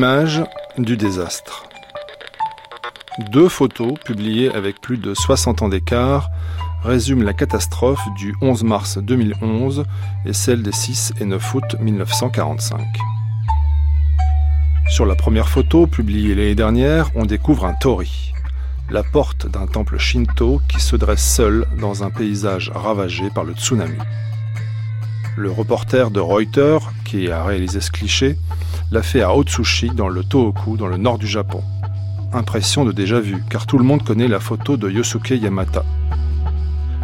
Image du désastre. Deux photos publiées avec plus de 60 ans d'écart résument la catastrophe du 11 mars 2011 et celle des 6 et 9 août 1945. Sur la première photo, publiée l'année dernière, on découvre un tori, la porte d'un temple shinto qui se dresse seul dans un paysage ravagé par le tsunami. Le reporter de Reuters, qui a réalisé ce cliché, l'a fait à Otsushi, dans le Tohoku, dans le nord du Japon. Impression de déjà vu, car tout le monde connaît la photo de Yosuke Yamata.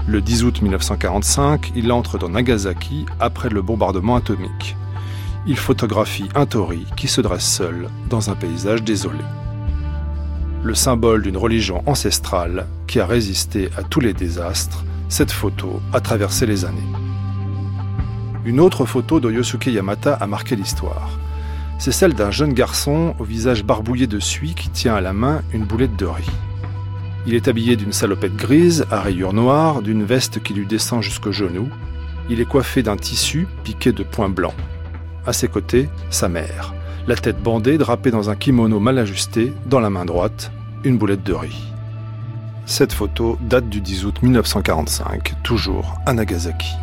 Le 10 août 1945, il entre dans Nagasaki après le bombardement atomique. Il photographie un tori qui se dresse seul dans un paysage désolé. Le symbole d'une religion ancestrale qui a résisté à tous les désastres, cette photo a traversé les années. Une autre photo de Yosuke Yamata a marqué l'histoire c'est celle d'un jeune garçon au visage barbouillé de suie qui tient à la main une boulette de riz. Il est habillé d'une salopette grise à rayures noires, d'une veste qui lui descend jusqu'au genou. Il est coiffé d'un tissu piqué de points blancs. À ses côtés, sa mère, la tête bandée, drapée dans un kimono mal ajusté, dans la main droite, une boulette de riz. Cette photo date du 10 août 1945, toujours à Nagasaki.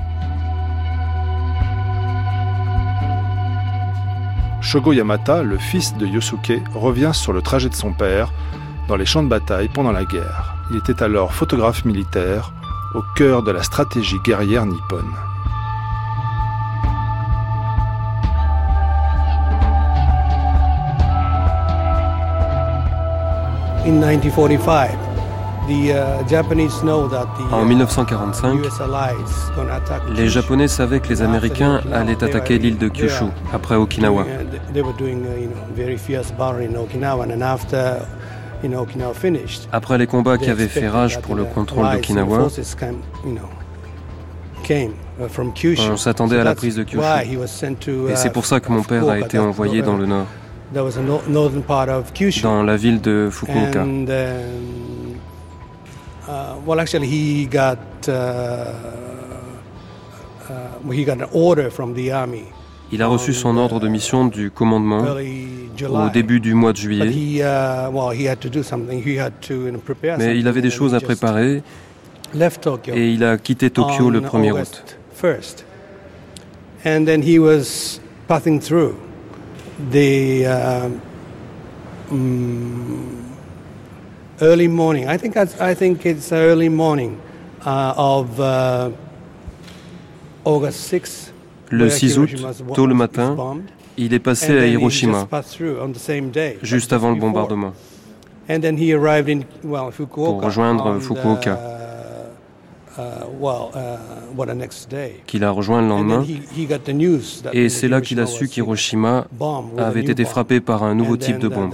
Shogo Yamata, le fils de Yosuke, revient sur le trajet de son père dans les champs de bataille pendant la guerre. Il était alors photographe militaire au cœur de la stratégie guerrière nippone. In 1945, en 1945, les Japonais savaient que les Américains allaient attaquer l'île de Kyushu après Okinawa. Après les combats qui avaient fait rage pour le contrôle d'Okinawa, on s'attendait à la prise de Kyushu. Et c'est pour ça que mon père a été envoyé dans le nord, dans la ville de Fukuoka. Uh, well, actually, he got uh, uh, he got an order from the army. Il a reçu son ordre de mission du commandement au début du mois de juillet. Mais il avait des choses à préparer et il a quitté Tokyo le 1er août. The uh, um, early morning. I think I think it's early morning uh, of uh, August 6. Le 6 août, tôt le matin, il est passé à Hiroshima, juste avant le bombardement, pour rejoindre Fukuoka, uh, qu'il a rejoint le lendemain. Et c'est là qu'il a su qu'Hiroshima avait été frappé par un nouveau type de bombe.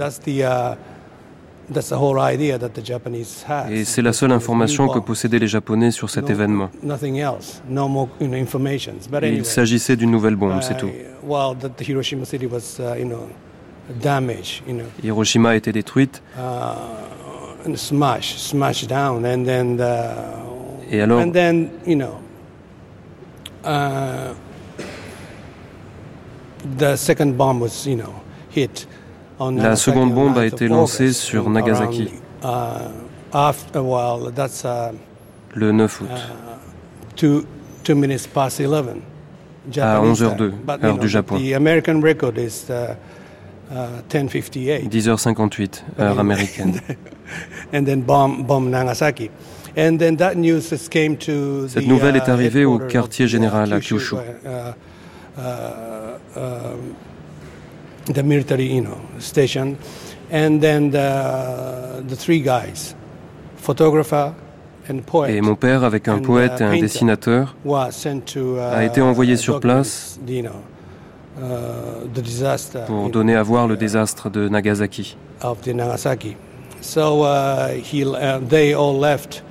Et c'est la seule information que possédaient les Japonais sur cet événement. Il s'agissait d'une nouvelle bombe, c'est tout. Hiroshima a été détruite. Et alors, the second bomb was, you know, hit. La seconde bombe a été lancée sur Nagasaki uh, le 9 août à 11h02, heure du Japon. 10h58, uh, heure américaine. Cette nouvelle est arrivée au quartier général à Kyushu. Uh, the military, you know, station, and then the, the three guys, photographer and poet. Et mon père, avec un poète et un dessinateur, a été envoyé sur place pour donner à voir le désastre de Nagasaki. Of the Nagasaki. So uh, he, uh, they all left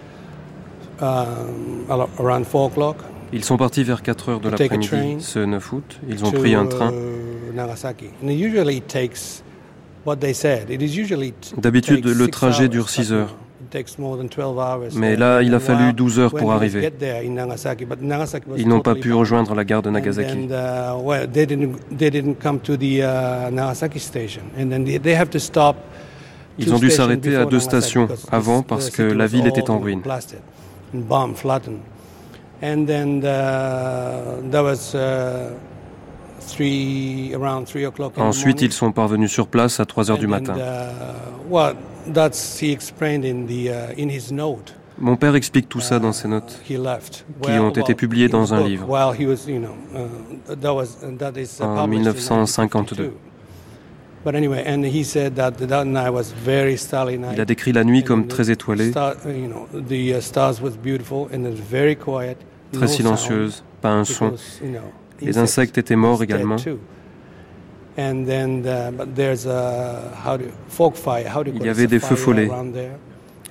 around 4 o'clock. Ils sont partis vers 4 heures de l'après-midi ce 9 août. Ils ont pris un train. D'habitude, le trajet dure 6 heures. Mais là, il a fallu 12 heures pour arriver. Ils n'ont pas pu rejoindre la gare de Nagasaki. Ils ont dû s'arrêter à deux stations avant parce que la ville était en ruine. Ensuite, ils sont parvenus sur place à 3 heures du matin. Mon père explique tout ça dans ses notes, qui ont été publiées dans un livre en 1952. Il a décrit la nuit comme très étoilée, très silencieuse, pas un son. Les insectes étaient morts également. Il y avait des feux follets.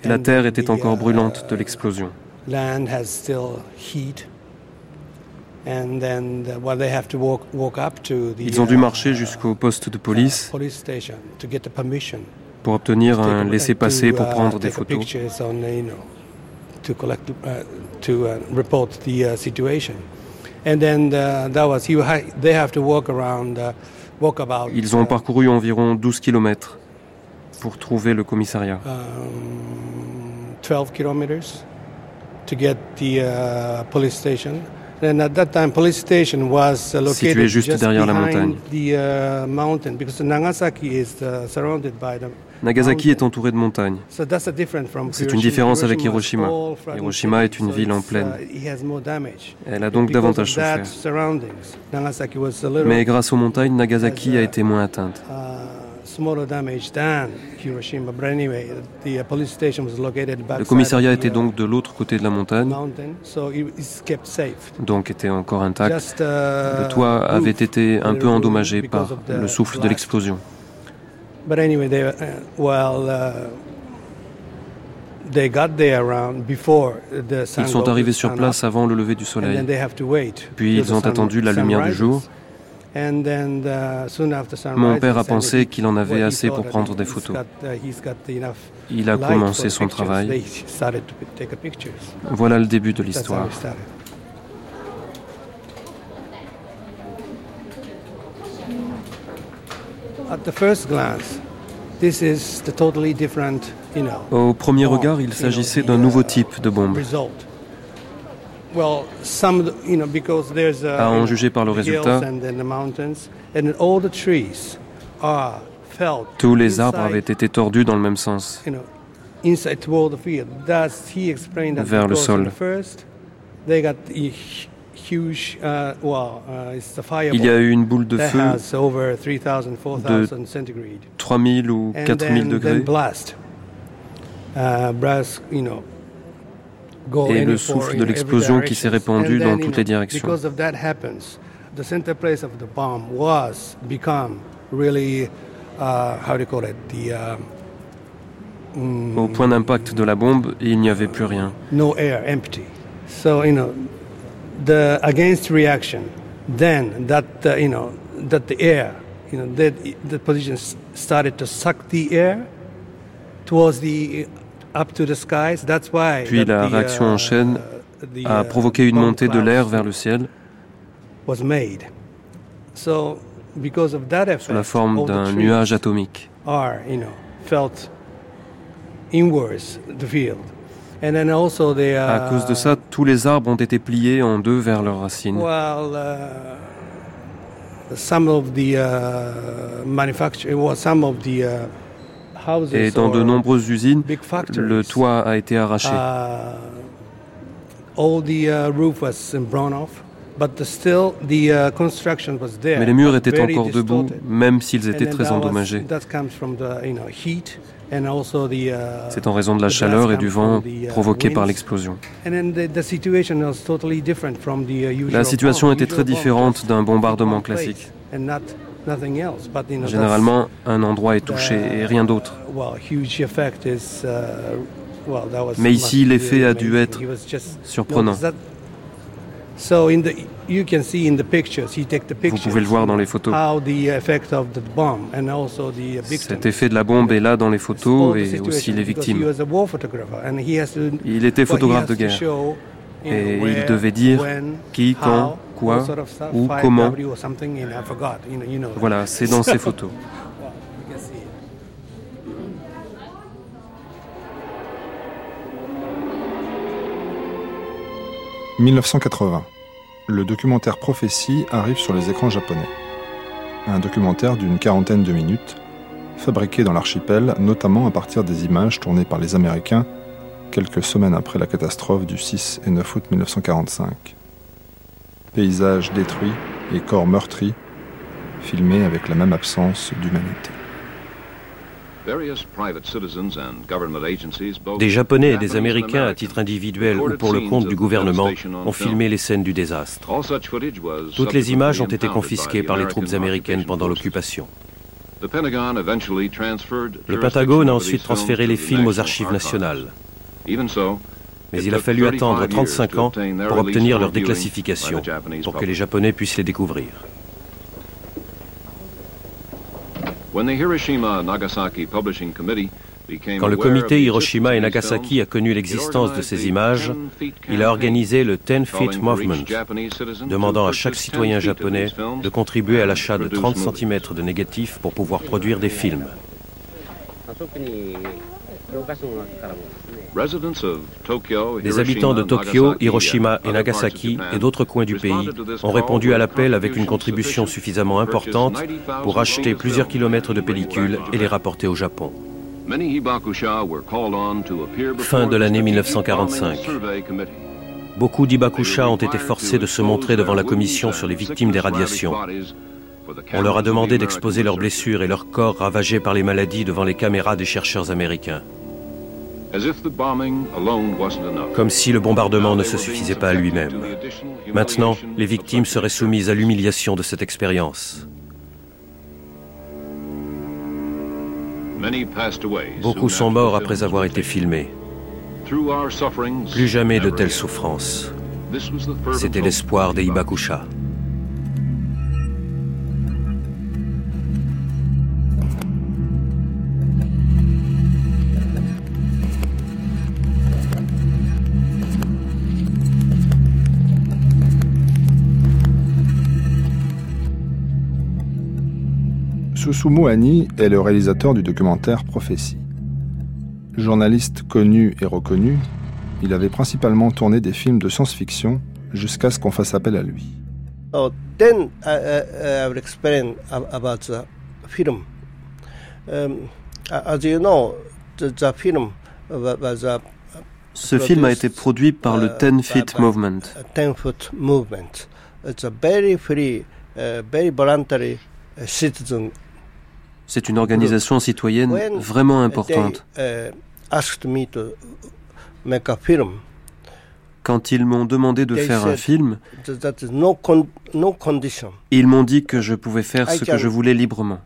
La terre était encore uh, brûlante de l'explosion. Ils ont dû marcher jusqu'au poste de police pour obtenir un laissez-passer pour uh, prendre des photos. Ils ont parcouru environ 12 km pour trouver le commissariat. 12 um, km to get the uh, police station. And at that time, police station was uh, located Situé juste just derrière la montagne. The, uh, mountain because Nagasaki is uh, surrounded by the Nagasaki est entouré de montagnes. C'est une différence avec Hiroshima. Hiroshima est une ville en plaine. Elle a donc davantage souffert. Mais grâce aux montagnes, Nagasaki a été moins atteinte. Le commissariat était donc de l'autre côté de la montagne, donc était encore intact. Le toit avait été un peu endommagé par le souffle de l'explosion. But anyway, they, uh, well, uh, they got there around before the sun ils sont arrivés sur place avant le lever du soleil. Puis ils ont attendu la lumière du jour. Uh, Mon père a pensé qu'il en avait assez pour prendre des photos. Il a commencé son travail. Voilà le début de l'histoire. Au premier regard, il s'agissait d'un nouveau type de bombe. À en juger par le résultat, tous les arbres avaient été tordus dans le même sens, vers le sol. Uh, uh, Il y a eu une boule de feu de 3000 ou 4000 degrés. Uh, Et le souffle de l'explosion qui s'est répandu dans toutes les directions. Au point d'impact de la bombe, il n'y avait plus rien the against reaction, then that uh, you know that the air, you know, that the position started to suck the air towards the up to the skies. That's why. Puis la réaction en uh, chaîne a uh, provoqué une montée de l'air vers le ciel. Was made. So, because of that effect, sous la forme d'un nuage atomique. Are, you know, felt inwards the field. À cause de ça, tous les arbres ont été pliés en deux vers leurs racines. Et dans de nombreuses usines, le toit a été arraché. Mais les murs étaient encore debout, même s'ils étaient très endommagés. Uh, C'est en raison de la chaleur et du vent uh, provoqués par l'explosion. Uh, la situation était très différente d'un bombardement classique. Généralement, un endroit est touché et rien d'autre. Mais ici, l'effet a dû être surprenant. Vous pouvez le voir dans les photos. Cet effet de la bombe est là dans les photos et aussi les victimes. Il était photographe de guerre et il devait dire qui, quand, quoi, où, comment. Voilà, c'est dans ces photos. 1980. Le documentaire Prophétie arrive sur les écrans japonais. Un documentaire d'une quarantaine de minutes, fabriqué dans l'archipel, notamment à partir des images tournées par les Américains quelques semaines après la catastrophe du 6 et 9 août 1945. Paysages détruits et corps meurtris, filmés avec la même absence d'humanité. Des Japonais et des Américains à titre individuel ou pour le compte du gouvernement ont filmé les scènes du désastre. Toutes les images ont été confisquées par les troupes américaines pendant l'occupation. Le Pentagone a ensuite transféré les films aux archives nationales. Mais il a fallu attendre 35 ans pour obtenir leur déclassification, pour que les Japonais puissent les découvrir. Quand le comité Hiroshima et Nagasaki a connu l'existence de ces images, il a organisé le 10 Feet Movement, demandant à chaque citoyen japonais de contribuer à l'achat de 30 cm de négatifs pour pouvoir produire des films. Les habitants de Tokyo, Hiroshima et Nagasaki et d'autres coins du pays ont répondu à l'appel avec une contribution suffisamment importante pour acheter plusieurs kilomètres de pellicules et les rapporter au Japon. Fin de l'année 1945. Beaucoup d'Ibakusha ont été forcés de se montrer devant la commission sur les victimes des radiations. On leur a demandé d'exposer leurs blessures et leurs corps ravagés par les maladies devant les caméras des chercheurs américains. Comme si le bombardement ne se suffisait pas à lui-même. Maintenant, les victimes seraient soumises à l'humiliation de cette expérience. Beaucoup sont morts après avoir été filmés. Plus jamais de telles souffrances. C'était l'espoir des Hibakusha. Susumu Ani est le réalisateur du documentaire Prophétie. Journaliste connu et reconnu, il avait principalement tourné des films de science-fiction jusqu'à ce qu'on fasse appel à lui. Oh, then I, I, will explain about the film. Um, as you know, the, the film was a ce film a été produit par le uh, Ten Feet Movement. Ten Foot Movement. It's a very free, uh, very voluntary uh, citizen c'est une organisation citoyenne vraiment importante. Uh, Quand ils m'ont demandé de faire un film, ils m'ont dit que je pouvais faire ce que je voulais librement.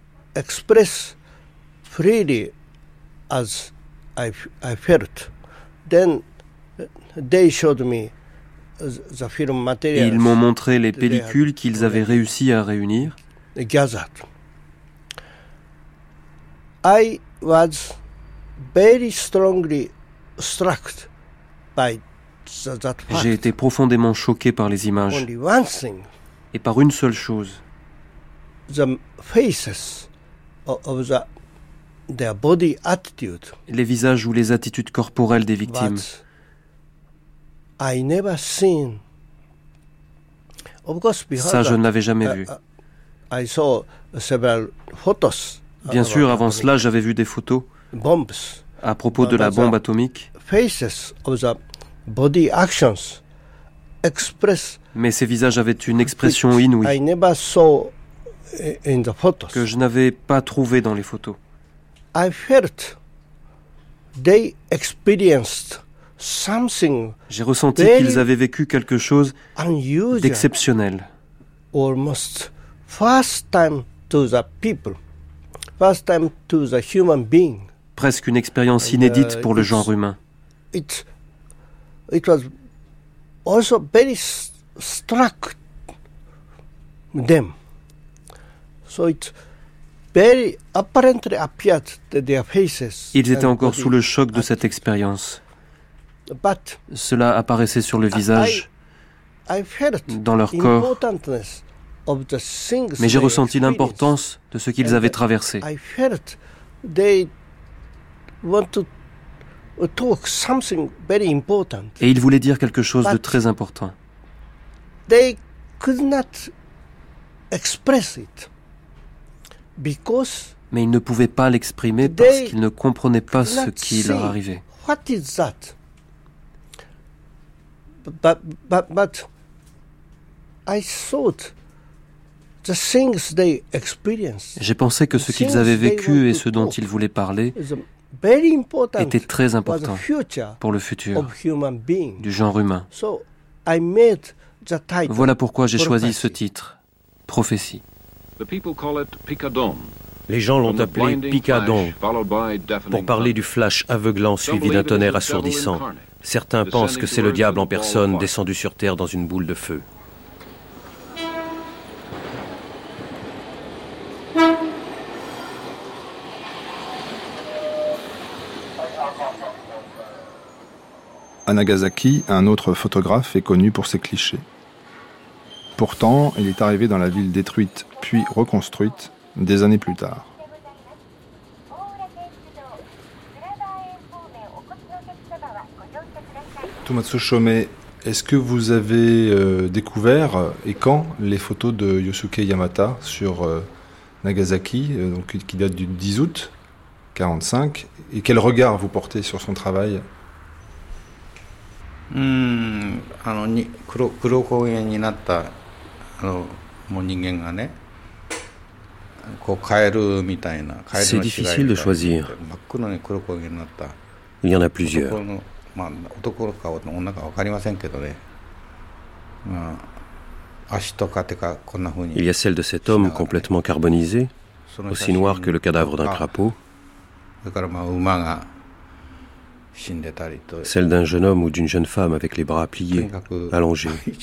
Ils m'ont montré les pellicules qu'ils avaient réussi à réunir. I was very strongly struck by that fact. J'ai été profondément choqué par les images. Only one thing. Et par une seule chose. The faces of the, their body attitude. Les visages ou les attitudes corporelles des victimes. But I never seen. Of course, Ça, je ne l'avais jamais uh, vu. I saw several photos Bien sûr, avant cela, j'avais vu des photos à propos de la bombe atomique. Mais ces visages avaient une expression inouïe que je n'avais pas trouvée dans les photos. J'ai ressenti qu'ils avaient vécu quelque chose d'exceptionnel. First time to the people Presque une expérience inédite pour le genre humain. them. So it very apparently appeared that their faces. Ils étaient encore sous le choc de cette expérience. But Cela apparaissait sur le visage, dans leur corps. Mais j'ai ressenti l'importance de ce qu'ils avaient traversé. I felt they want to talk something very important. Et ils voulaient dire quelque chose de très important. They could not express it because mais ils ne pouvaient pas l'exprimer parce qu'ils ne comprenaient pas ce qui leur arrivait. What is that? But, but, but I thought the things they experienced, J'ai pensé que ce qu'ils avaient vécu et ce dont ils voulaient parler était très important pour le futur du genre humain. Voilà pourquoi j'ai choisi ce titre, Prophétie. Les gens l'ont appelé Picadon pour parler du flash aveuglant suivi d'un tonnerre assourdissant. Certains pensent que c'est le diable en personne descendu sur Terre dans une boule de feu. Nagasaki, un autre photographe est connu pour ses clichés. Pourtant, il est arrivé dans la ville détruite puis reconstruite des années plus tard. Tomatsu Shome, est-ce que vous avez euh, découvert euh, et quand les photos de Yosuke Yamata sur euh, Nagasaki, qui date du 10 août 1945 Et quel regard vous portez sur son travail? うんあのに黒黒焦げになったあのもう人間がねこうカエルみたいなカエルの死骸みたいな真っ黒に黒焦げになった Il y en a plusieurs. 男のまあ男か女か分かりませんけどねまあ足とか手かこんなふうに Il y a celle de cet homme complètement carbonisé, aussi noir que le cadavre d'un crapaud. それからまあ馬が Celle d'un jeune homme ou d'une jeune femme avec les bras pliés, allongés.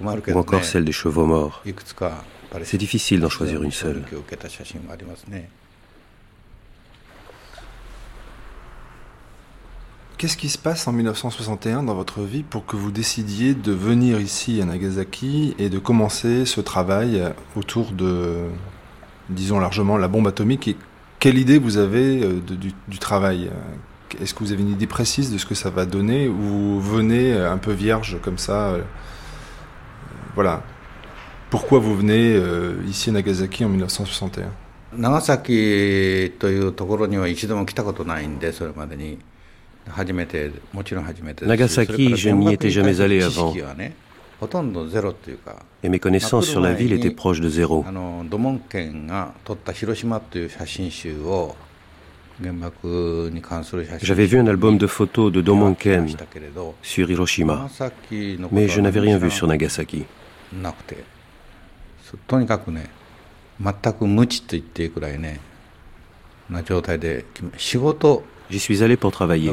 Ou encore celle des chevaux morts. C'est difficile d'en choisir une seule. Qu'est-ce qui se passe en 1961 dans votre vie pour que vous décidiez de venir ici à Nagasaki et de commencer ce travail autour de, disons largement, la bombe atomique quelle idée vous avez euh, du, travail euh, Est-ce que vous avez une idée précise de ce que ça va donner ou vous venez euh, un peu vierge comme ça Voilà. Pourquoi vous venez ici à Nagasaki en 1961 Nagasaki Nagasaki, je n'y étais jamais allé avant. Et mes connaissances sur la ville étaient proches de zéro. J'avais vu un album de photos de Domonken sur Hiroshima, mais je n'avais rien vu sur Nagasaki. J'y suis allé pour travailler.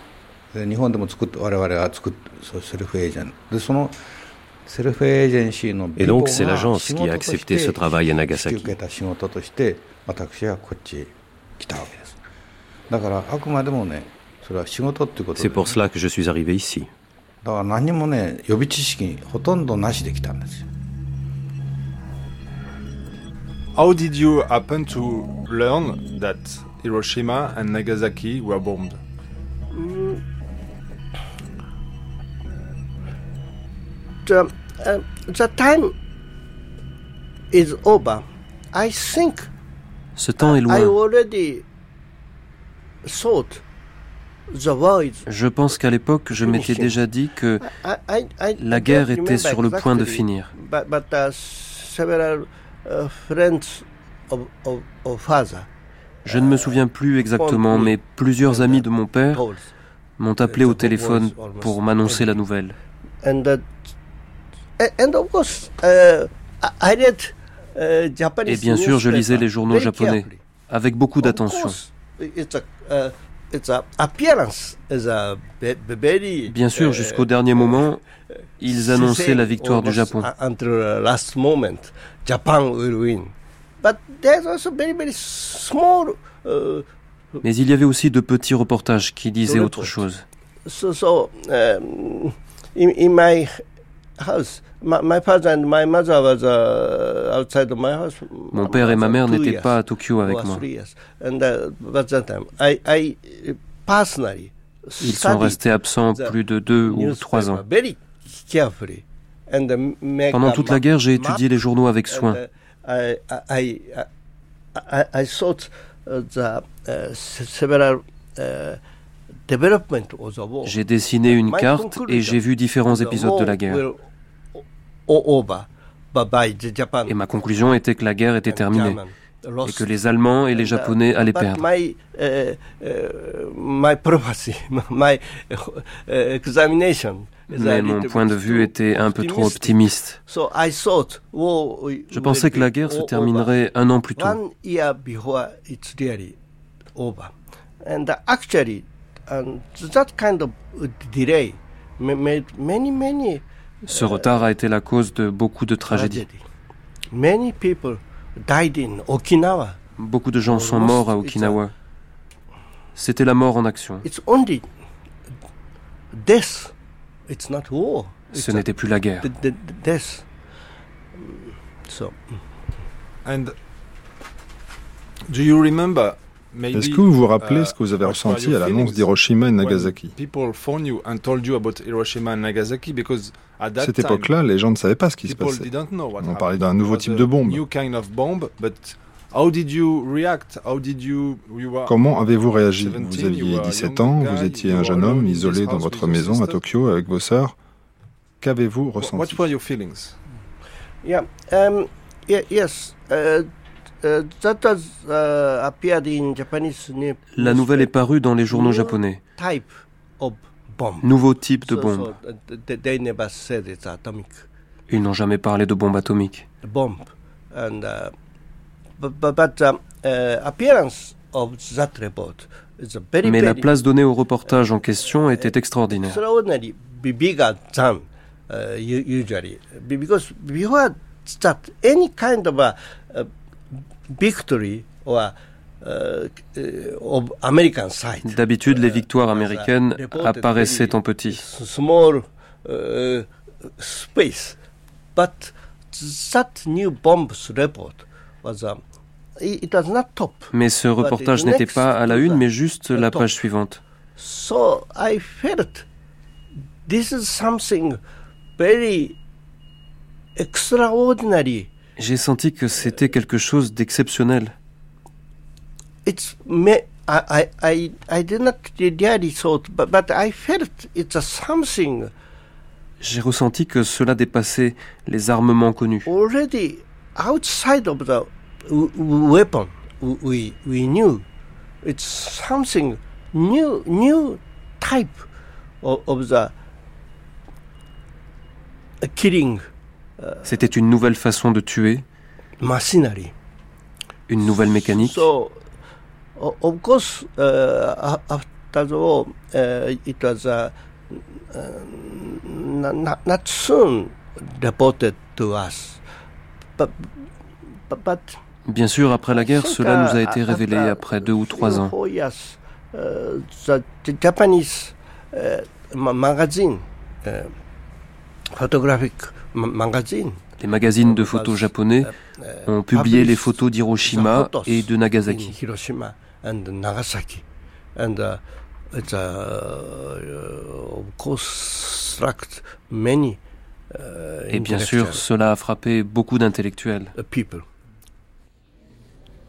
日本でも作って我々が作っそうセルフエージェンでそのセルフエージェンシーの Et donc c'est l'agence qui a accepté ce travail à Nagasaki. 受けた仕事として私はこっち来たわけですだからあくまでもねそれは仕事っていうことで、ね、C'est pour cela que je suis arrivé ici. だから何もね予備知識ほとんどなしで来たんですよ How did you happen to learn that Hiroshima and Nagasaki were bombed? The time is over. I think Ce temps est loin. I already thought Je pense qu'à l'époque, je m'étais déjà dit que la guerre était sur le point de finir. Je ne me souviens plus exactement, mais plusieurs amis de mon père m'ont appelé au téléphone pour m'annoncer la nouvelle. Et bien sûr, je lisais les journaux japonais avec beaucoup d'attention. Bien sûr, jusqu'au dernier moment, ils annonçaient la victoire du Japon. Mais il y avait aussi de petits reportages qui disaient autre chose. Mon père et ma mère n'étaient pas à Tokyo avec moi. Ils sont restés absents plus de deux ou trois ans. Pendant toute la guerre, j'ai étudié les journaux avec soin. J'ai dessiné une carte et j'ai vu différents épisodes de la guerre. Et ma conclusion était que la guerre était terminée et que les Allemands et les Japonais allaient perdre. Mais mon point de vue était un peu trop optimiste. Je pensais que la guerre se terminerait un an plus tôt. And that kind of delay made many, many ce retard a été la cause de beaucoup de tragédies. Beaucoup de gens sont morts à Okinawa. C'était la mort en action. Ce n'était plus la guerre. And do you remember est-ce que vous vous rappelez ce que vous avez ressenti à l'annonce d'Hiroshima et Nagasaki À cette époque-là, les gens ne savaient pas ce qui se passait. On parlait d'un nouveau type de bombe. Comment avez-vous réagi? Vous aviez 17 ans, vous étiez un jeune homme isolé dans votre maison à Tokyo avec vos sœurs. Qu'avez-vous ressenti? euh, euh, La nouvelle est parue dans les journaux japonais. Nouveau type de bombe. Ils n'ont jamais parlé de bombe atomique. Mais la place donnée au reportage en question était extraordinaire. D'habitude, les victoires américaines apparaissaient en petit. Mais ce reportage n'était pas à la une, mais juste la page suivante. So I felt this is something very extraordinary j'ai senti que c'était quelque chose d'exceptionnel. J'ai ressenti que cela dépassait les armements connus. Already outside of the weapon, we we knew it's something new, new type of, of the killing. C'était une nouvelle façon de tuer. Une nouvelle mécanique. So, of course, uh, after the war, uh, it was uh, uh, not, not soon reported to us. But, but, Bien sûr, après la guerre, cela nous a été révélé après deux ou trois ans. Uh, the Japanese uh, magazine, uh, photographic les magazines de photos japonais ont publié les photos d'Hiroshima et de Nagasaki. Et bien sûr, cela a frappé beaucoup d'intellectuels.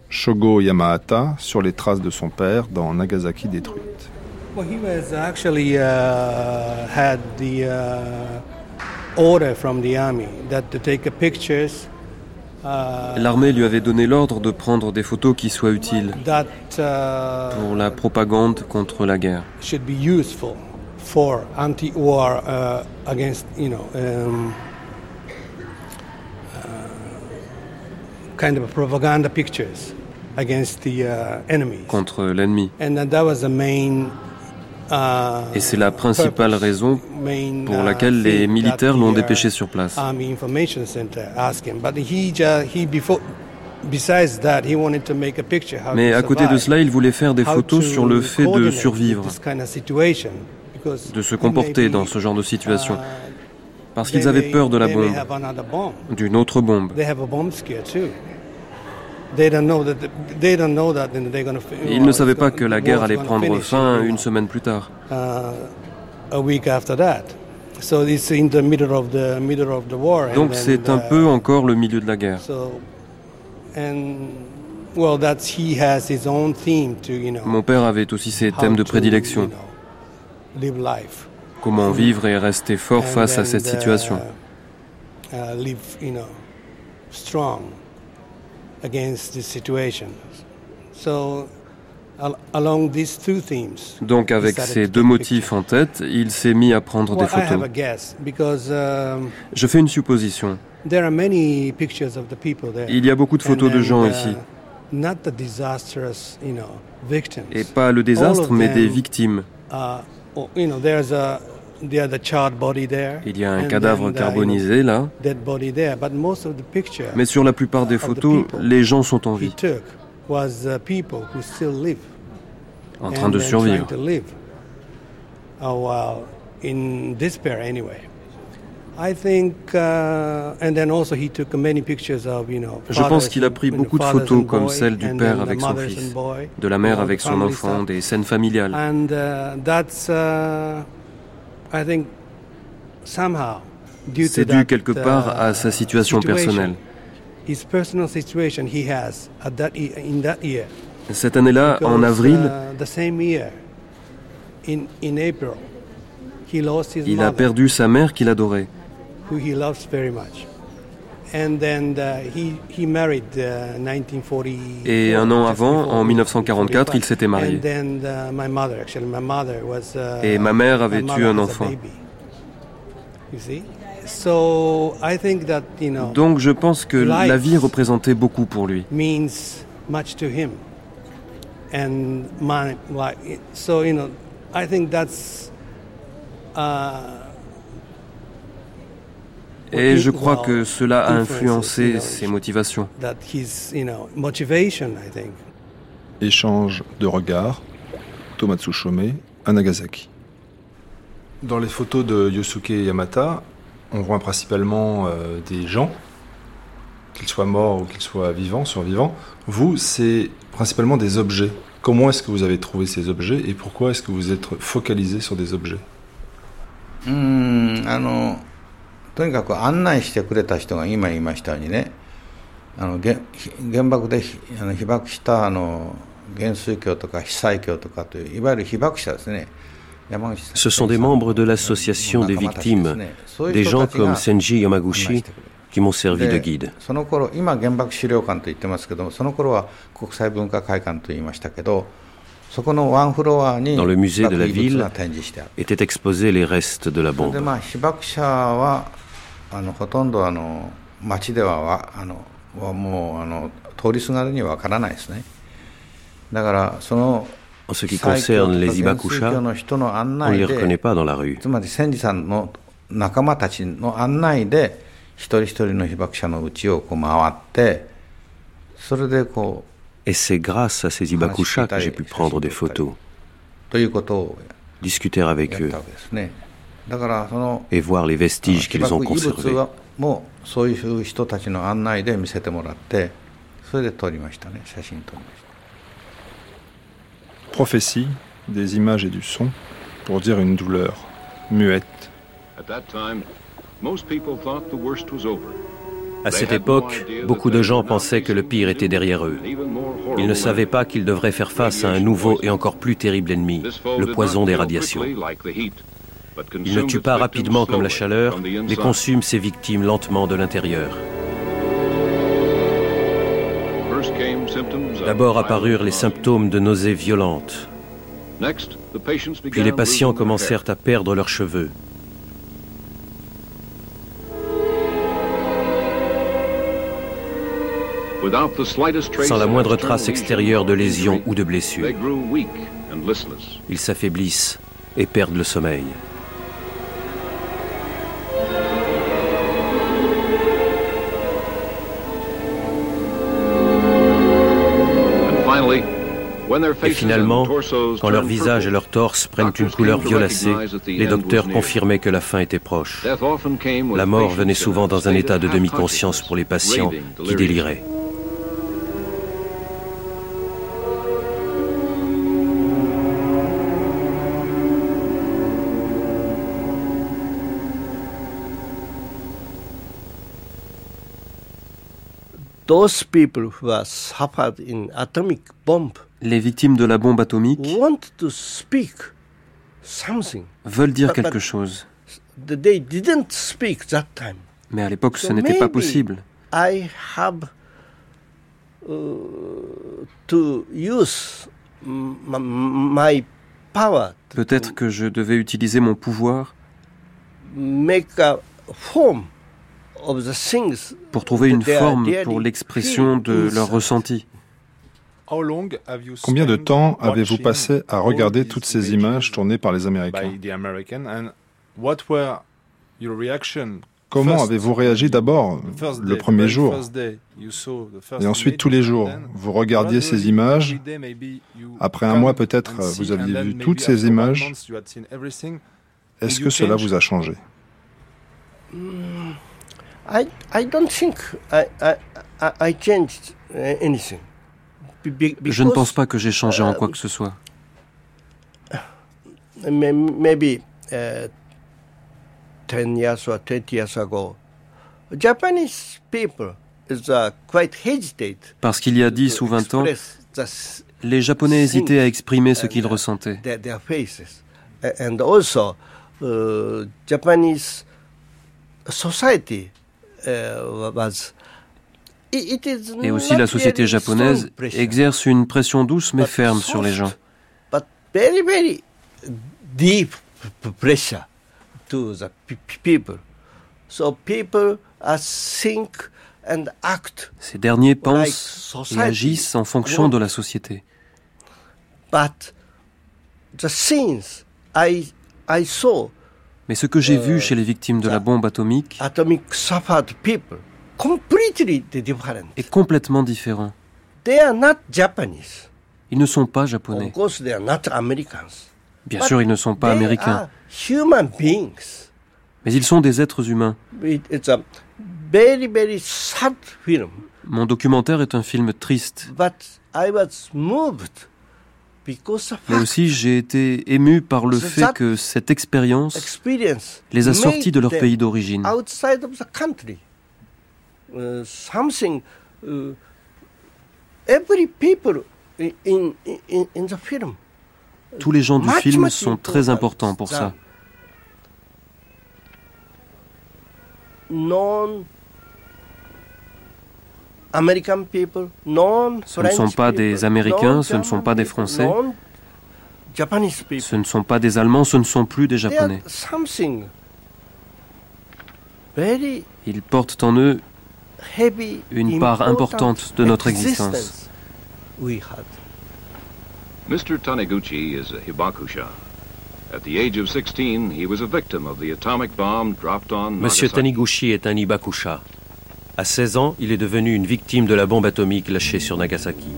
Shogo Yamahata sur les traces de son père dans Nagasaki détruite. Well, he was actually uh, had the uh, order from the army that to take pictures. Uh, L'armée lui avait donné l'ordre de prendre des photos qui soient utiles uh, pour la propagande contre la guerre. Should be useful for anti-war against, you know, kind of propaganda pictures against the enemies. Contre l'ennemi. Et c'est la principale raison pour laquelle les militaires l'ont dépêché sur place. Mais à côté de cela, il voulait faire des photos sur le fait de survivre, de se comporter dans ce genre de situation. Parce qu'ils avaient peur de la bombe, d'une autre bombe. Ils ne savaient pas que la guerre allait prendre fin une semaine plus tard. Donc c'est un peu encore le milieu de la guerre. Mon père avait aussi ses thèmes de prédilection. Comment vivre et rester fort face à cette situation. Donc avec ces deux motifs en tête, il s'est mis à prendre des photos. Um, Je fais une supposition. Il y a beaucoup de photos de gens uh, ici. Et pas le désastre, mais des victimes. Il y a un cadavre uh, carbonisé là. Mais sur la plupart des photos, les gens sont en vie. Uh, en train de survivre. Je pense qu'il a pris beaucoup de photos comme celle du père avec son fils, de la mère avec son enfant, des scènes familiales. C'est dû quelque part à uh, sa situation personnelle. Cette année-là, en avril, uh, il a perdu sa mère qu'il adorait. Et un an avant, en 1944, il s'était marié. Uh, Et ma mère avait eu un enfant. Donc je pense que la vie représentait beaucoup pour lui. Et je crois que cela a influencé ses motivations. Échange de regards, Tomatsu Shome à Nagasaki. Dans les photos de Yosuke Yamata, on voit principalement euh, des gens, qu'ils soient morts ou qu'ils soient vivants, survivants. Vous, c'est principalement des objets. Comment est-ce que vous avez trouvé ces objets et pourquoi est-ce que vous êtes focalisé sur des objets? とにかく案内してくれた人が今言いましたようにねあの原爆であの被爆したあの原水橋とか被災橋とかといういわゆる被爆者ですね Ce sont des membres de l'association des victimes, des gens comme Senji Yamaguchi qui m'ont servi de guide. その頃今原爆資料館と言ってますけどその頃は国際文化会館と言いましたけど Dans le musée de la ville étaient exposés les restes de la bombe. あのほとんどあの街ではあのもうあの通りすがるにはわからないですねだからその En ce qui concerne les Ibakusha, on ne les reconnaît pas dans la rue. つまり千里さんの仲間たちの案内で一人一人の被爆者のうちをこう回ってそれでこう Et c'est grâce à ces Ibakusha que j'ai pu prendre des photos, discuter avec eux. Et voir les vestiges qu'ils ont conservés. Prophétie, des images et du son pour dire une douleur muette. À cette époque, beaucoup de gens pensaient que le pire était derrière eux. Ils ne savaient pas qu'ils devraient faire face à un nouveau et encore plus terrible ennemi, le poison des radiations. Il ne tue pas rapidement comme la chaleur, mais consume ses victimes lentement de l'intérieur. D'abord apparurent les symptômes de nausées violentes. Puis les patients commencèrent à perdre leurs cheveux. Sans la moindre trace extérieure de lésion ou de blessure. Ils s'affaiblissent et perdent le sommeil. Et finalement, quand leur visage et leur torse prennent une couleur violacée, les docteurs confirmaient que la fin était proche. La mort venait souvent dans un état de demi-conscience pour les patients qui déliraient. those people who suffered in atomic bomb les victimes de la bombe atomique want to speak something, veulent dire quelque chose. They didn't speak that time. Mais à l'époque, ce n'était pas possible. I have to use my power. Peut-être que je devais utiliser mon pouvoir. Make a form pour trouver une forme pour l'expression de leur ressenti. Combien de temps avez-vous passé à regarder toutes ces images tournées par les Américains Comment avez-vous réagi d'abord le premier jour et ensuite tous les jours Vous regardiez ces images. Après un mois peut-être, vous aviez vu toutes ces images. Est-ce que cela vous a changé? Hmm. I, I don't think I, I, I changed uh, anything. Je ne pense pas que j'ai changé en quoi que ce soit. Maybe uh, 10 years or 20 years ago, Japanese people is uh, quite hesitate. Parce qu'il y a 10 ou 20 ans, les Japonais hésitaient à exprimer ce qu'ils ressentaient. Their faces. And also, uh, Japanese society euh, Et aussi la société japonaise exerce une pression douce mais ferme sur les gens. Ces derniers pensent et agissent en fonction de la société. Mais ce que j'ai vu chez les victimes de la bombe atomique est complètement différent. Ils ne sont pas japonais. Bien sûr, ils ne sont pas américains. Mais ils sont des êtres humains. Mon documentaire est un film triste. Mais aussi, j'ai été ému par le fait que cette expérience les a sortis de leur pays d'origine. Tous les gens du film sont très importants pour ça. Ce ne sont pas des Américains, ce ne sont pas des Français, ce ne sont pas des Allemands, ce ne sont plus des Japonais. Ils portent en eux une part importante de notre existence. Mr. Taniguchi is a hibakusha. At the age of 16, he was a victim of the atomic bomb dropped on Monsieur Taniguchi est un hibakusha. À 16 ans, il est devenu une victime de la bombe atomique lâchée sur Nagasaki.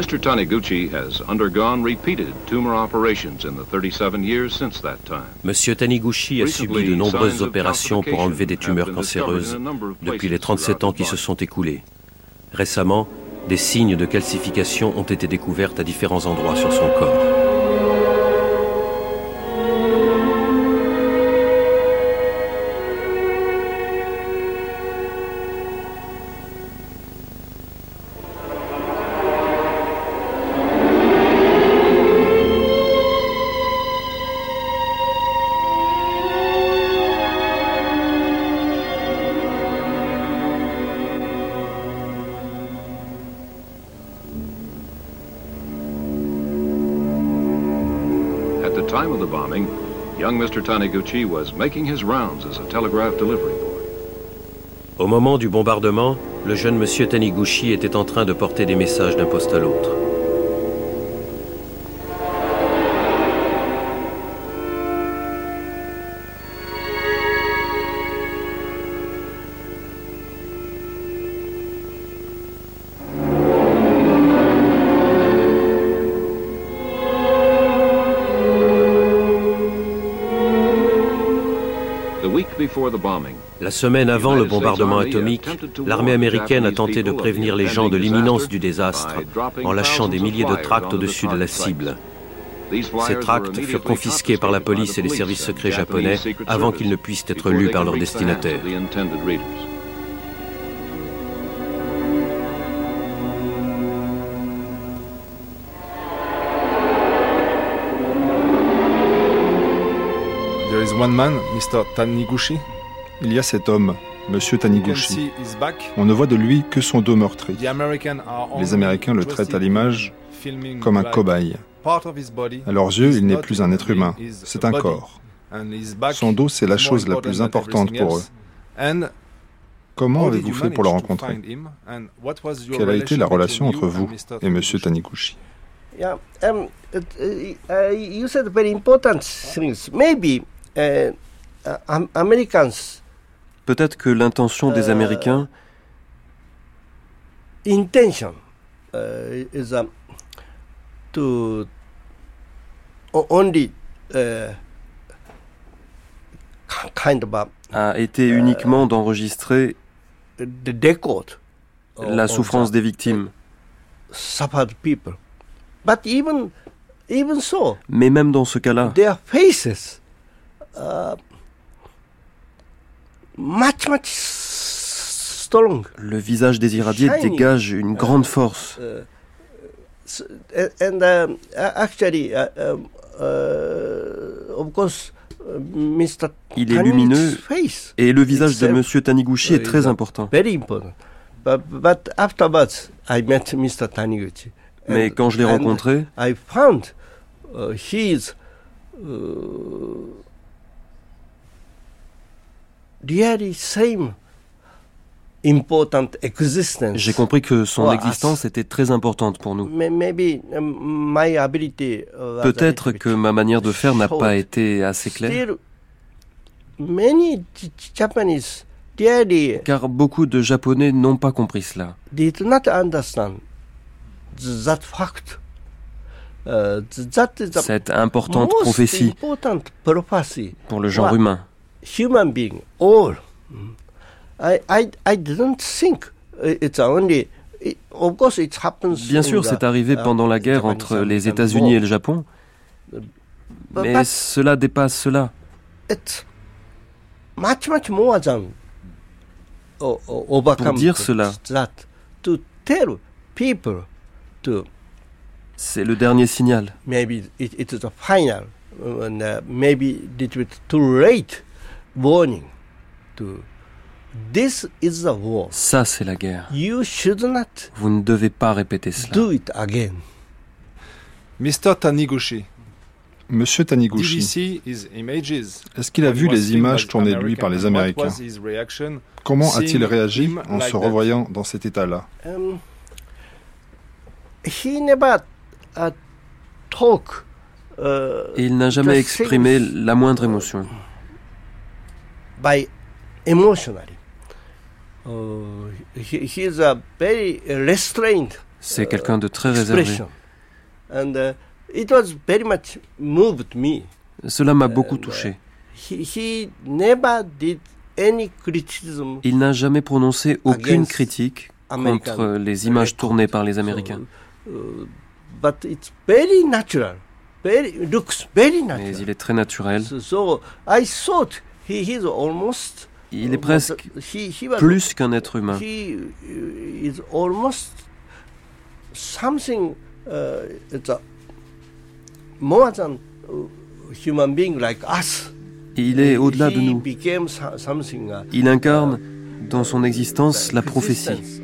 Mr. Taniguchi has undergone repeated tumor operations in the 37 years since that time. Monsieur Taniguchi a subi de nombreuses opérations pour enlever des tumeurs cancéreuses depuis les 37 ans qui se sont écoulés. Récemment, des signes de calcification ont été découverts à différents endroits sur son corps. Au moment du bombardement, le jeune monsieur Taniguchi était en train de porter des messages d'un poste à l'autre. La semaine avant le bombardement atomique, l'armée américaine a tenté de prévenir les gens de l'imminence du désastre en lâchant des milliers de tracts au-dessus de la cible. Ces tracts furent confisqués par la police et les services secrets japonais avant qu'ils ne puissent être lus par leurs destinataires. One man, Mr. Taniguchi? Il y a cet homme, Monsieur Taniguchi. On ne voit de lui que son dos meurtri. Les Américains le traitent à l'image comme un cobaye. À leurs yeux, il n'est plus un être humain, c'est un corps. Son dos, c'est la chose la plus importante pour eux. Comment avez-vous fait pour le rencontrer? Quelle a été la relation entre vous et Monsieur Taniguchi? Um, uh, uh, uh, Americans Peut-être que l'intention des euh, Américains intention uh, is um, to only uh, kind of a été uniquement d'enregistrer la souffrance des victimes. people. But even, even so, Mais même dans ce cas-là, their faces uh, le visage des irradiés dégage une grande force. Il est lumineux et le visage de M. Taniguchi est très important. Mais quand je l'ai rencontré, j'ai compris que son existence était très importante pour nous. Um, uh, Peut-être que ma manière de faire n'a pas été assez claire. Car beaucoup de Japonais n'ont pas compris cela. Uh, Cette importante prophétie pour le genre humain human being, all. I, I, I didn't think it's only Of course it happens Bien sûr, c'est arrivé uh, pendant la guerre entre les États-Unis et le Japon, mais cela dépasse cela. It's much, much more than Pour dire cela, to tell people to c'est le dernier signal. Maybe it, it is a final, and uh, maybe it was too late warning to This is the war. Ça, c'est la guerre. You should not Vous ne devez pas répéter cela. Do it again. Mr. Taniguchi. Monsieur Taniguchi, est-ce qu'il a vu les images tournées de lui par les Américains Comment a-t-il réagi en se revoyant dans cet état-là um, He never uh, talk, uh, il n'a jamais exprimé la moindre émotion by emotionally. Uh, he, he, is a very restrained C'est quelqu'un de très réservé. Uh, Cela m'a beaucoup uh, touché. Il n'a jamais prononcé aucune critique contre les images tournées par les Américains. Mais il est très naturel. Il est presque plus qu'un être humain. Il est au-delà de nous. Il incarne dans son existence la prophétie.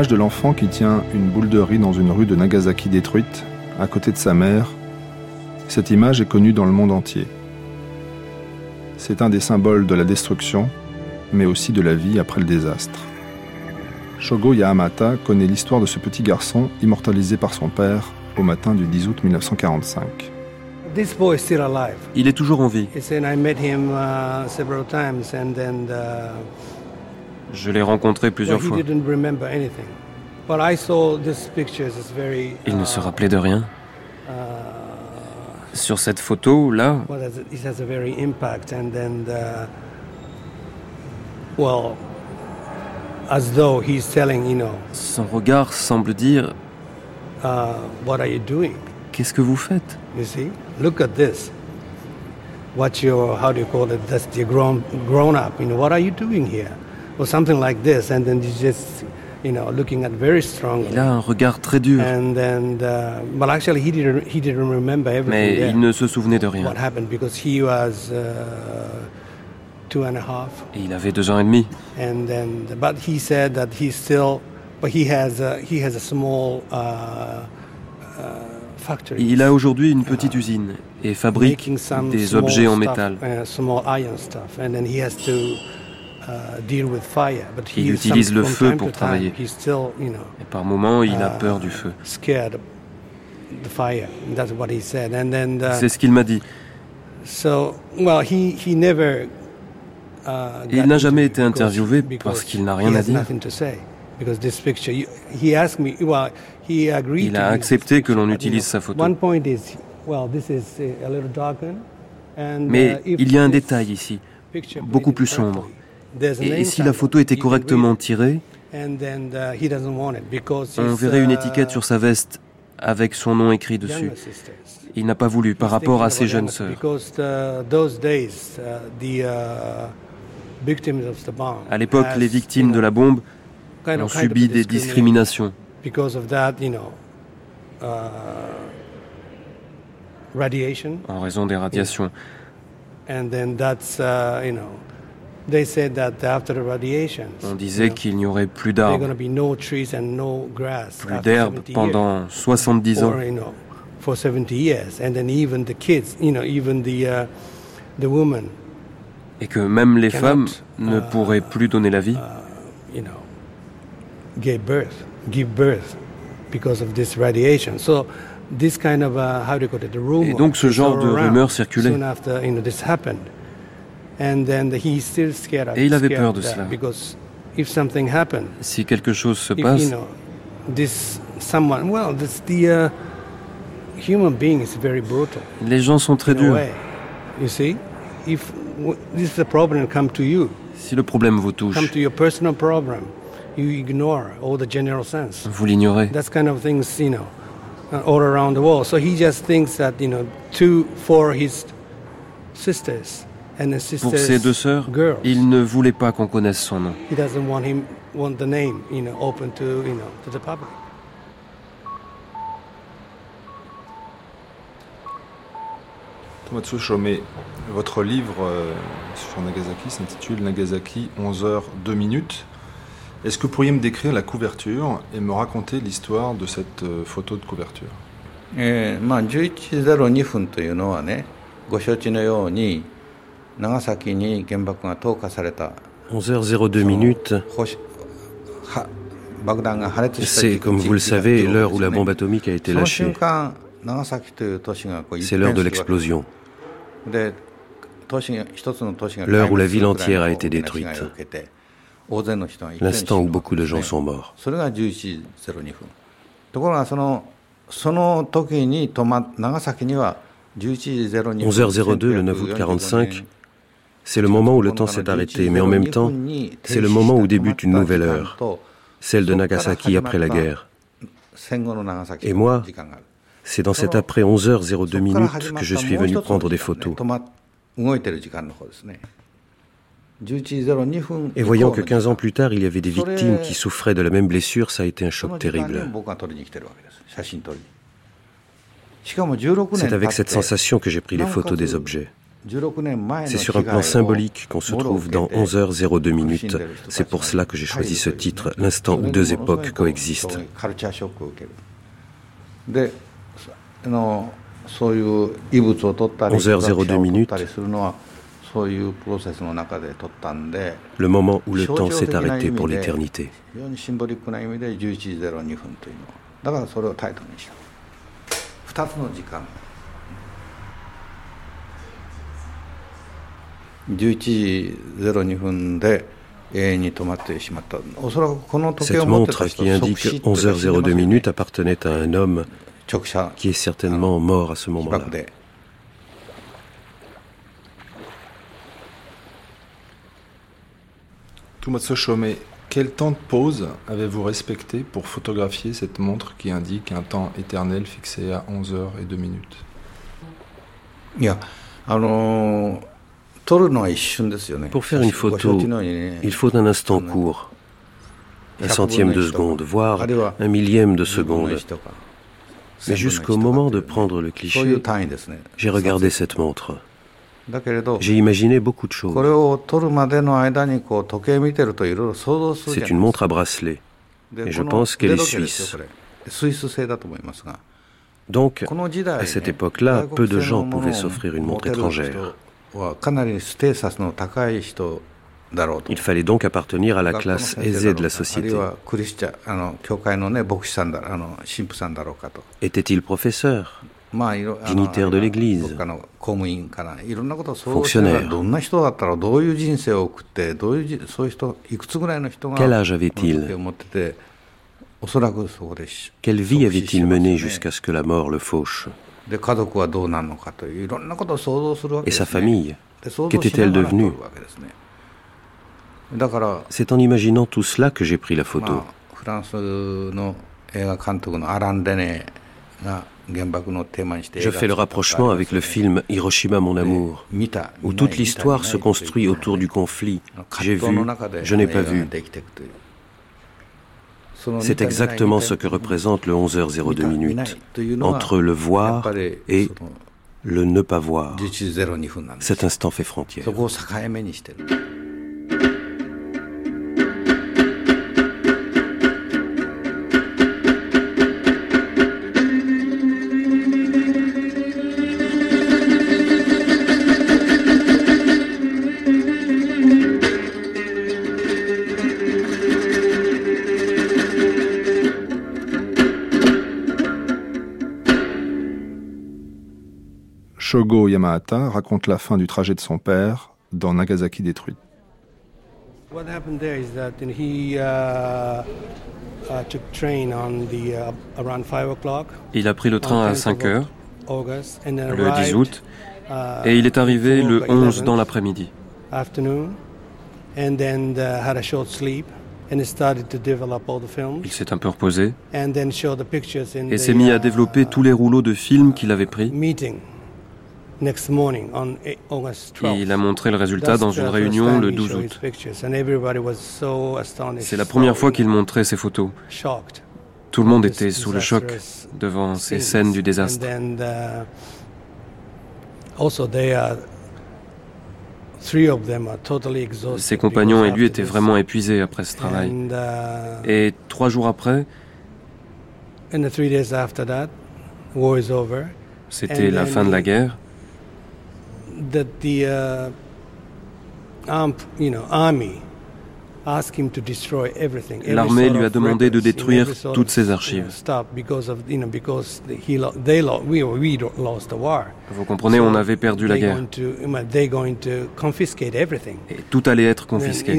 L'image de l'enfant qui tient une boule de riz dans une rue de Nagasaki détruite, à côté de sa mère, cette image est connue dans le monde entier. C'est un des symboles de la destruction, mais aussi de la vie après le désastre. Shogo Yahamata connaît l'histoire de ce petit garçon immortalisé par son père au matin du 10 août 1905. Il est toujours en vie. Je l'ai rencontré plusieurs fois. Il ne se rappelait de rien. Uh, Sur cette photo, là, son regard semble dire uh, Qu'est-ce que vous faites? Look at this. What your, how do you call it? That's the grown, grown up. You know, what are you doing here? Or something like this, and then he's just you know looking at very strong. Il a un regard très dur. And then, uh, well, actually, he didn't he didn't remember everything. Mais there. il ne se souvenait de rien. What happened because he was. Uh, Two and a half. Et il avait deux ans et demi. And then, but he said that he still, but he has a, he has a small uh, uh, factory. Il a aujourd'hui une petite usine et fabrique des objets en métal. Uh, small iron stuff, and then he has to il utilise le feu pour travailler. Et par moments, il a uh, peur du feu. C'est ce qu'il m'a dit. Uh, il n'a jamais été interviewé parce qu'il n'a rien à dire. Il a accepté que l'on utilise sa photo. Mais il y a un détail ici, beaucoup plus sombre. Et si la photo était correctement tirée, uh, on verrait une étiquette uh, sur sa veste avec son nom écrit dessus. Il n'a pas voulu par rapport à ses jeunes sœurs. Uh, à l'époque, les victimes de la bombe ont subi des discriminations. En raison des radiations. On disait qu'il n'y aurait plus d'arbres, plus d'herbes pendant 70 ans. Et que même les femmes ne uh, pourraient plus donner la vie. Et donc ce genre de rumeurs circulait. Et il avait peur de cela. Si quelque chose se passe, les gens sont très durs. Si le problème vous touche, vous l'ignorez. all around the world. So he just thinks that, you know, two for his sisters pour ses deux sœurs, il ne voulait pas qu'on connaisse son nom. Tomatsu Shome, votre livre euh, sur Nagasaki s'intitule Nagasaki 11 heures 2 minutes. Est-ce que vous pourriez me décrire la couverture et me raconter l'histoire de cette euh, photo de couverture えー、まあ1102分というのはねご承知のように 長崎に原爆が投下された 11h02 minutes. C'est, comme vous le savez, l'heure où la bombe atomique a été lâchée. C'est l'heure de l'explosion. L'heure où la ville entière a été détruite. L'instant où beaucoup de gens sont morts. 11h02 le 9 août 45, c'est le moment où le temps s'est arrêté, mais en même temps, c'est le moment où débute une nouvelle heure, celle de Nagasaki après la guerre. Et moi, c'est dans cet après 11h02 minutes que je suis venu prendre des photos. Et voyant que 15 ans plus tard, il y avait des victimes qui souffraient de la même blessure, ça a été un choc terrible. C'est avec cette sensation que j'ai pris les photos des objets. C'est sur un plan symbolique qu'on se trouve dans 11h02 minutes. C'est pour cela que j'ai choisi ce titre, l'instant où deux époques coexistent. 11h02 minutes, le moment où le temps s'est arrêté pour l'éternité. 11Cette montre qui indique 11h02 minutes appartenait à un homme qui est certainement mort à ce moment-là. Tomatsu Shome, quel temps de pause avez-vous respecté pour photographier cette montre qui indique un temps éternel fixé à 11 h et 2 minutes? Pour faire une photo, il faut un instant court, un centième de seconde, voire un millième de seconde. Mais jusqu'au moment de prendre le cliché, j'ai regardé cette montre. J'ai imaginé beaucoup de choses. C'est une montre à bracelet. Et je pense qu'elle est suisse. Donc, à cette époque-là, peu de gens pouvaient s'offrir une montre étrangère. Il fallait donc appartenir à la classe aisée de la société. Était-il professeur dignitaire de l'Église, fonctionnaire. Quel âge avait-il Quelle vie avait-il menée jusqu'à ce que la mort le fauche Et sa famille Qu'était-elle devenue C'est en imaginant tout cela que j'ai pris la photo. Je fais le rapprochement avec le film Hiroshima mon amour, où toute l'histoire se construit autour du conflit. J'ai vu, je n'ai pas vu. C'est exactement ce que représente le 11h02 minutes, entre le voir et le ne pas voir. Cet instant fait frontière. Shogo Yamahata raconte la fin du trajet de son père dans Nagasaki détruite. Il a pris le train à 5 heures, le 10 août, uh, et il est arrivé le 11 dans l'après-midi. Il s'est un peu reposé. Et s'est mis à développer uh, tous les rouleaux de films qu'il avait pris il a montré le résultat dans une réunion le 12 août. C'est la première fois qu'il montrait ses photos. Tout le monde était sous le choc devant ces scènes du désastre. Ses compagnons et lui étaient vraiment épuisés après ce travail. Uh, et trois jours après, C'était la fin de la guerre. That the uh, you know, army L'armée lui a demandé de détruire toutes ses archives. Vous comprenez, on avait perdu la guerre. Et tout allait être confisqué.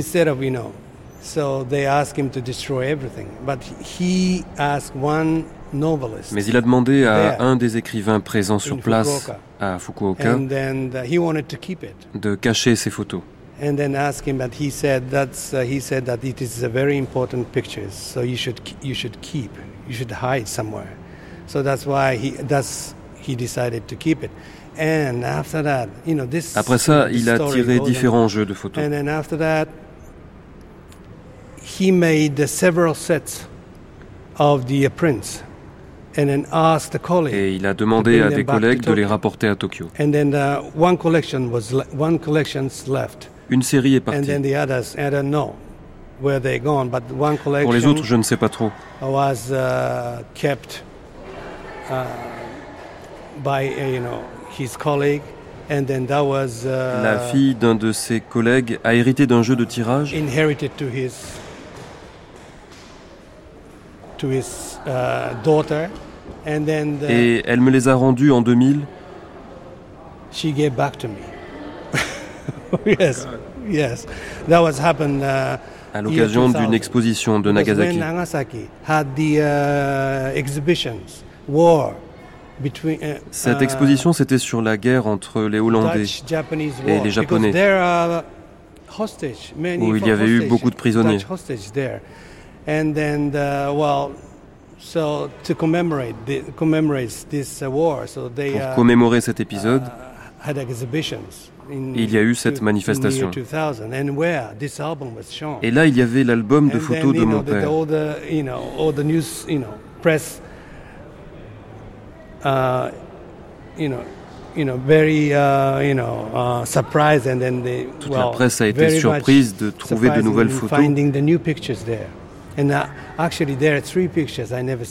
Mais il a demandé à un des écrivains présents sur place à Fukuoka de cacher ses photos and then asked him, but he said that's uh, he said that it is a very important picture, so you should you should keep, you should hide somewhere. So that's why he that's he decided to keep it. And after that, you know, this Après ça, il a tiré différents jeux de photos. And then after that, he made several sets of the prints. Et il a demandé à des collègues de les rapporter à Tokyo. And then one collection was one collection's left. Une série est partie. Pour les autres, je ne sais pas trop. Was kept by you know his colleague, and then that was. La fille d'un de ses collègues a hérité d'un jeu de tirage. Inherited to his to his uh, daughter, and then. The, Et elle me les a rendus en 2000. She gave back to me. yes, yes. That was happened. Uh, à l'occasion d'une exposition de Nagasaki. Nagasaki had the uh, exhibitions, war between. Uh, Cette exposition, c'était sur la guerre entre les Hollandais et les Japonais, où il y avait eu beaucoup de prisonniers. And then, uh, well, so to commemorate, the, commemorate this uh, war, so they, Pour commémorer cet épisode, had exhibitions il y a eu cette manifestation. Et là, il y avait l'album de photos de mon père. Toute la presse a été surprise de trouver de nouvelles photos.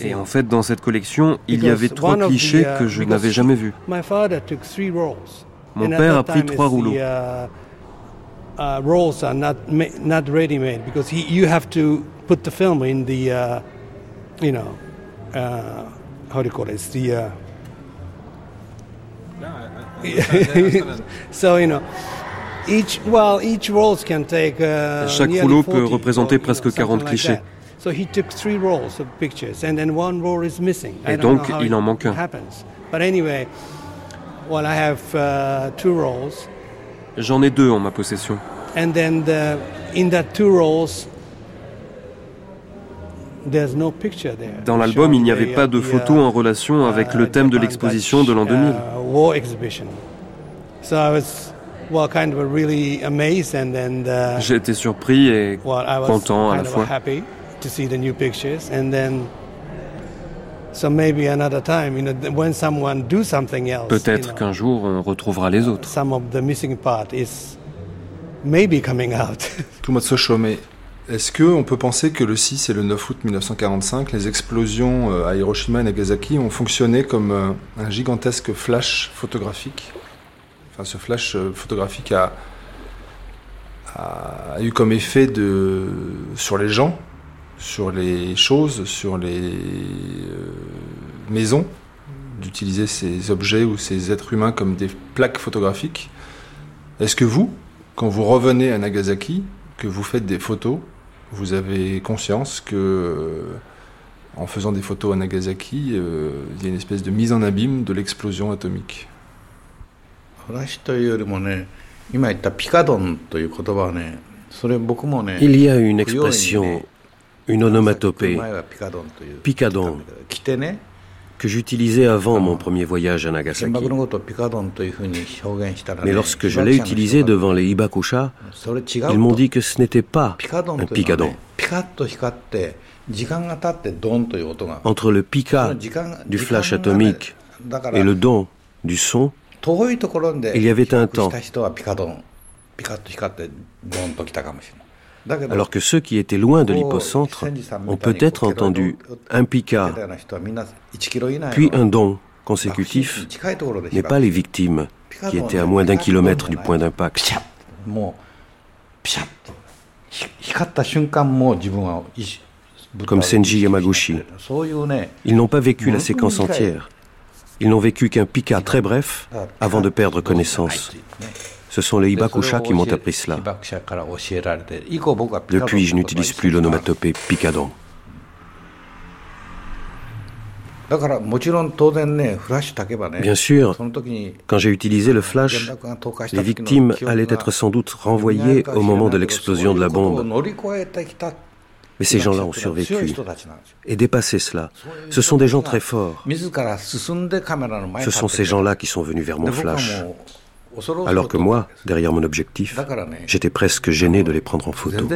Et en fait, dans cette collection, il y avait trois clichés uh, que je n'avais jamais vus. Mon père a pris trois rouleaux. Uh, uh, uh, uh, uh, uh, Chaque rouleau peut représenter presque 40 clichés. Like so he took three rolls of pictures and then one roll is missing. Et donc il en manque un. Uh. J'en ai deux en ma possession. And then the, in that two rolls, there's no picture there. Dans l'album, il n'y avait pas de photo en relation avec le thème de l'exposition de l'an 2000. Uh, war exhibition. So I was well, kind of really amazed and then. Uh, J'ai été surpris et content à la fois. Happy to see the new pictures and then. Peut-être qu'un jour on retrouvera les autres. Some of the missing part is maybe coming out. mais est-ce qu'on peut penser que le 6 et le 9 août 1945, les explosions euh, à Hiroshima et Nagasaki ont fonctionné comme euh, un gigantesque flash photographique? Enfin, ce flash euh, photographique a, eu comme effet sur les gens sur les choses, sur les euh, maisons, d'utiliser ces objets ou ces êtres humains comme des plaques photographiques. Est-ce que vous, quand vous revenez à Nagasaki, que vous faites des photos, vous avez conscience que euh, en faisant des photos à Nagasaki, il y a une espèce de mise en abîme de l'explosion atomique? Il y a une expression une onomatopée, picadon, que j'utilisais avant mon premier voyage à Nagasaki. Mais lorsque je l'ai utilisé devant les Hibakusha, ils m'ont dit que ce n'était pas un picadon. Entre le pica du flash atomique et le don du son, il y avait un temps. Alors que ceux qui étaient loin de l'hypocentre ont peut-être entendu un pica, puis un don, consécutif, mais pas les victimes, qui étaient à moins d'un kilomètre du point d'impact. Comme Senji Yamaguchi. Ils n'ont pas vécu la séquence entière. Ils n'ont vécu qu'un pika très bref avant de perdre connaissance. Ce sont les Hibakusha qui m'ont appris cela. Depuis, je n'utilise plus l'onomatopée picadon. Bien sûr, quand j'ai utilisé le flash, les victimes allaient être sans doute renvoyées au moment de l'explosion de la bombe. Mais ces gens-là ont survécu et dépassé cela. Ce sont des gens très forts. Ce sont ces gens-là qui sont venus vers mon flash. Alors que moi, derrière mon objectif, j'étais presque gêné de les prendre en photo.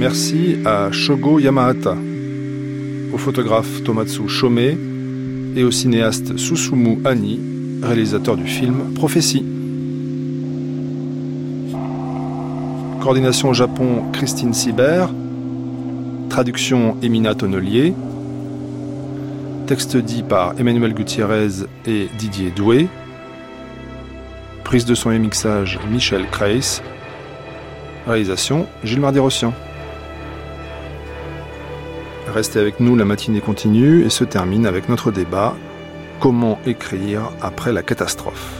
Merci à Shogo Yamahata, au photographe Tomatsu Shome et au cinéaste Susumu Ani, réalisateur du film Prophétie. Coordination au Japon Christine Sibert. Traduction Emina Tonnelier. Texte dit par Emmanuel Gutiérrez et Didier Doué. Prise de son et mixage Michel Kreis. Réalisation Gilles Mardi-Rossian. Restez avec nous, la matinée continue et se termine avec notre débat Comment écrire après la catastrophe